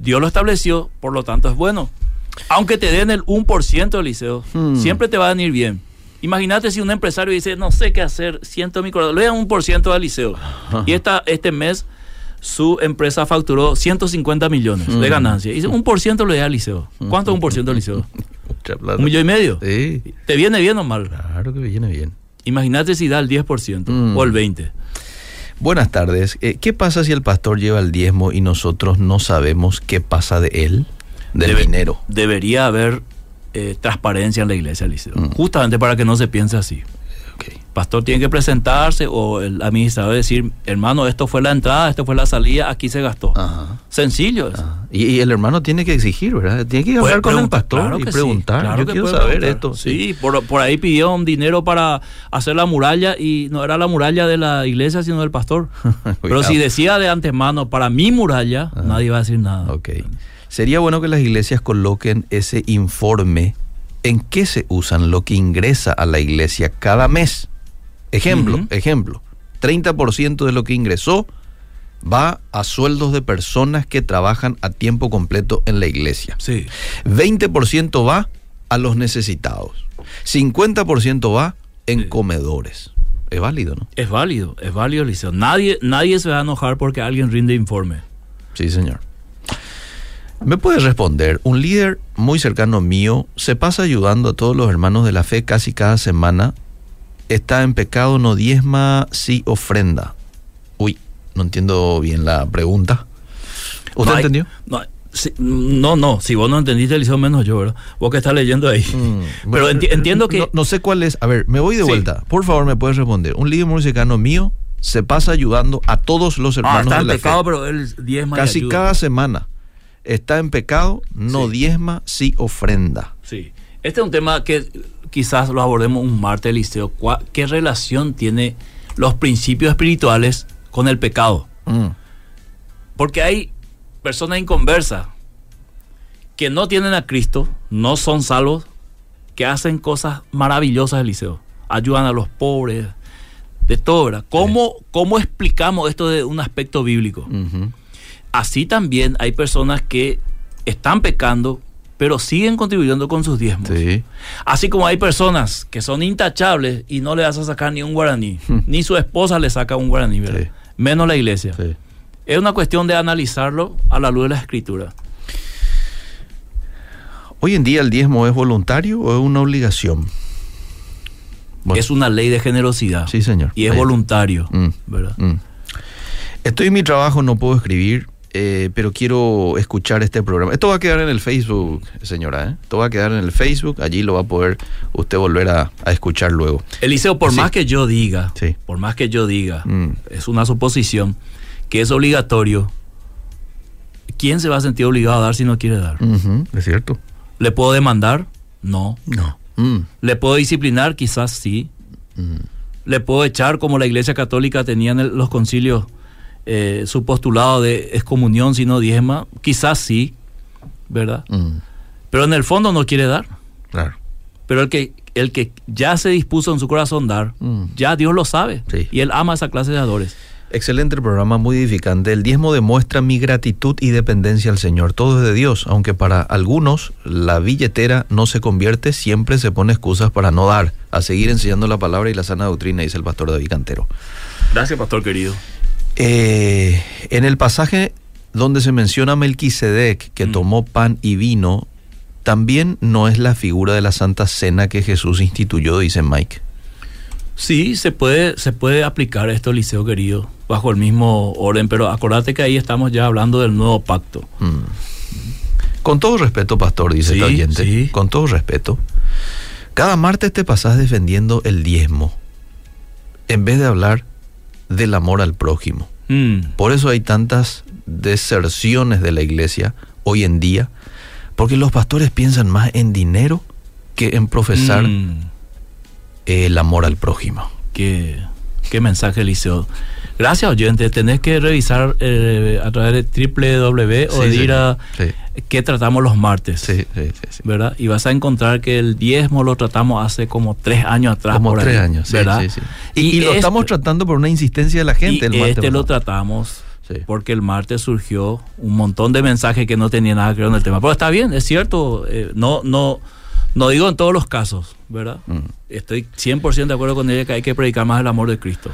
Dios lo estableció, por lo tanto es bueno. Aunque te den el 1% del liceo, Hmm. siempre te va a venir bien. Imagínate si un empresario dice, no sé qué hacer, siento mi corazón, le dan un por ciento al liceo. Y esta, este mes su empresa facturó 150 millones de Hmm. ganancia. Y dice, un por ciento le da al liceo. ¿Cuánto es un por ciento al liceo? ¿Un millón y medio? Sí. ¿Te viene bien o mal? Claro que viene bien. Imagínate si da el 10% Hmm. o el 20%. Buenas tardes. Eh, ¿Qué pasa si el pastor lleva el diezmo y nosotros no sabemos qué pasa de él, del Debe- dinero? Debería haber eh, transparencia en la iglesia, Liceo. Mm. Justamente para que no se piense así. Ok. Pastor tiene que presentarse o el administrador decir, hermano, esto fue la entrada, esto fue la salida, aquí se gastó. Ajá. Sencillo. es. Ah, Y, y el hermano tiene que exigir, ¿verdad? Tiene que hablar con el pastor claro y sí, preguntar. claro Yo que quiero saber preguntar. esto. Sí, por, por ahí pidió un dinero para hacer la muralla y no era la muralla de la iglesia, sino del pastor. Pero si decía de antemano, para mi muralla, nadie va a decir nada. Ok. Sería bueno que las iglesias coloquen ese informe en qué se usan lo que ingresa a la iglesia cada mes. Ejemplo, Ujú. ejemplo. 30% de lo que ingresó va a sueldos de personas que trabajan a tiempo completo en la iglesia. Sí. 20% va a los necesitados. 50% va en Sí. comedores. Es válido, ¿no? Es válido, es válido, Liceo. Nadie, nadie se va a enojar porque alguien rinde informe. Sí, señor. ¿Me puede responder? Un líder muy cercano mío se pasa ayudando a todos los hermanos de la fe casi cada semana. Está en pecado, no diezma, sí ofrenda. Uy, no entiendo bien la pregunta. ¿Usted No hay- entendió? No, no, no, si vos no entendiste, Liceo, menos yo, ¿verdad? Vos que estás leyendo ahí. Mm, Pero enti- entiendo que... No, no sé cuál es. A ver, me voy de Sí. vuelta. Por favor, me puedes responder. Un líder muy cercano mío se pasa ayudando a todos los Ah, hermanos está de la pecado, fe. pero él diezma y Casi ayuda. cada semana. Está en pecado, no Sí. diezma, sí ofrenda. Sí. Este es un tema que quizás lo abordemos un martes, Liceo. ¿Cuá- ¿Qué relación tiene los principios espirituales con el pecado? Mm. Porque hay personas inconversas que no tienen a Cristo, no son salvos, que hacen cosas maravillosas, Eliseo. Ayudan a los pobres, de todo, ¿verdad? ¿Cómo, ¿Cómo explicamos esto de un aspecto bíblico? Ujú. Así también hay personas que están pecando, pero siguen contribuyendo con sus diezmos. Sí. Así como hay personas que son intachables y no le vas a sacar ni un guaraní, ni su esposa le saca un guaraní, ¿verdad? Hmm. Sí. menos la iglesia. Sí. Es una cuestión de analizarlo a la luz de la escritura. Hoy en día el diezmo es voluntario o es una obligación. Bueno, Es una ley de generosidad. Sí, señor. Y es voluntario, Mm. ¿verdad? Mm. Estoy en mi trabajo, no puedo escribir, eh, pero quiero escuchar este programa. Esto va a quedar en el Facebook, señora. ¿eh? Esto va a quedar en el Facebook. Allí lo va a poder usted volver a, a escuchar luego. Eliseo, por Sí. más que yo diga, Sí. por más que yo diga, Mm. es una suposición que es obligatorio, ¿quién se va a sentir obligado a dar si no quiere dar? Es cierto. ¿Le puedo demandar? No. No. Mm. ¿Le puedo disciplinar? Quizás sí. Mm. ¿Le puedo echar como la Iglesia Católica tenía en el- los concilios eh, su postulado de excomunión si no diezma? Quizás sí, ¿verdad? Mm. Pero en el fondo no quiere dar. Claro. Pero el que, el que ya se dispuso en su corazón dar, Mm. ya Dios lo sabe. Sí. Y Él ama esa clase de adores. Excelente programa, muy edificante. El diezmo demuestra mi gratitud y dependencia al Señor. Todo es de Dios, aunque para algunos la billetera no se convierte, siempre se pone excusas para no dar, a seguir enseñando la palabra y la sana doctrina, dice el pastor David Cantero. Gracias, pastor querido. Eh, en el pasaje donde se menciona Melquisedec, que Mm. tomó pan y vino, también no es la figura de la Santa Cena que Jesús instituyó, dice Mike. Sí, se puede, se puede aplicar esto, Eliseo querido, bajo el mismo orden, pero acordate que ahí estamos ya hablando del nuevo pacto. Mm. Con todo respeto, pastor, dice Sí, el oyente. sí. Con todo respeto. Cada martes te pasás defendiendo el diezmo en vez de hablar del amor al prójimo. Mm, Por eso hay tantas deserciones de la iglesia hoy en día, porque los pastores piensan más en dinero que en profesar mm, el amor al prójimo. qué, qué mensaje, Eliseo. Gracias, oyente. Tenés que revisar eh, a través de www o Sí, de ir a qué tratamos los martes. Sí, sí, sí. ¿verdad? Y vas a encontrar que el diezmo lo tratamos hace como tres años atrás. Como por ahí, tres años, sí, ¿verdad? sí, sí. Y, y lo este- estamos tratando por una insistencia de la gente. y el martes este lo tratamos porque el martes surgió un montón de mensajes que no tenían nada que ver con el tema. Pero está bien, es cierto. eh, no, no, no digo en todos los casos, ¿verdad? Mm. Estoy 100% de acuerdo con ella que hay que predicar más el amor de Cristo.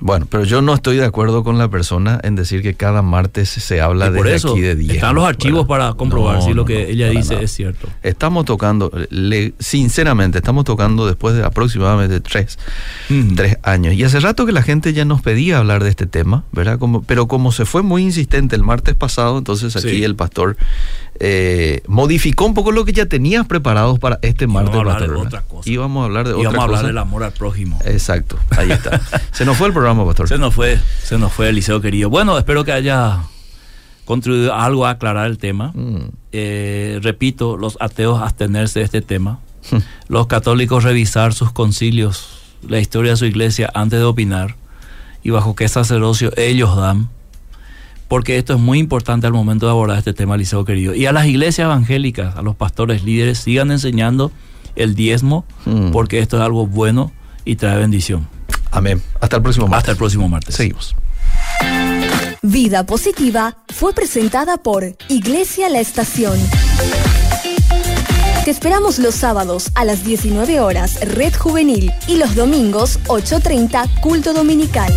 Bueno, pero yo no estoy de acuerdo con la persona en decir que cada martes se habla eso aquí de 10. están los archivos para comprobar si lo que ella dice es cierto. Estamos tocando, le- sinceramente, estamos tocando después de aproximadamente tres, tres años. Y hace rato que la gente ya nos pedía hablar de este tema, ¿verdad? Como, pero como se fue muy insistente el martes pasado, entonces aquí Sí. el pastor eh, modificó un poco lo que ya tenías preparados para este martes. Íbamos a hablar de otra cosa. Íbamos a hablar de vamos a hablar del amor al prójimo. Exacto, ahí está. Se nos fue el programa, Pastor. Se nos fue, se nos fue Eliseo querido. Bueno, espero que haya contribuido algo a aclarar el tema. Mm. Eh, repito, los ateos abstenerse de este tema. los católicos revisar sus concilios, la historia de su iglesia antes de opinar y bajo qué sacerdocio ellos dan. Porque esto es muy importante al momento de abordar este tema, Eliseo querido. Y a las iglesias evangélicas, a los pastores líderes, sigan enseñando el diezmo, Mm. porque esto es algo bueno y trae bendición. Amén. Hasta el próximo martes. Hasta el próximo martes. Seguimos. Vida Positiva fue presentada por Iglesia La Estación. Te esperamos los sábados a las 19 horas Red Juvenil y los domingos 8.30 Culto Dominical.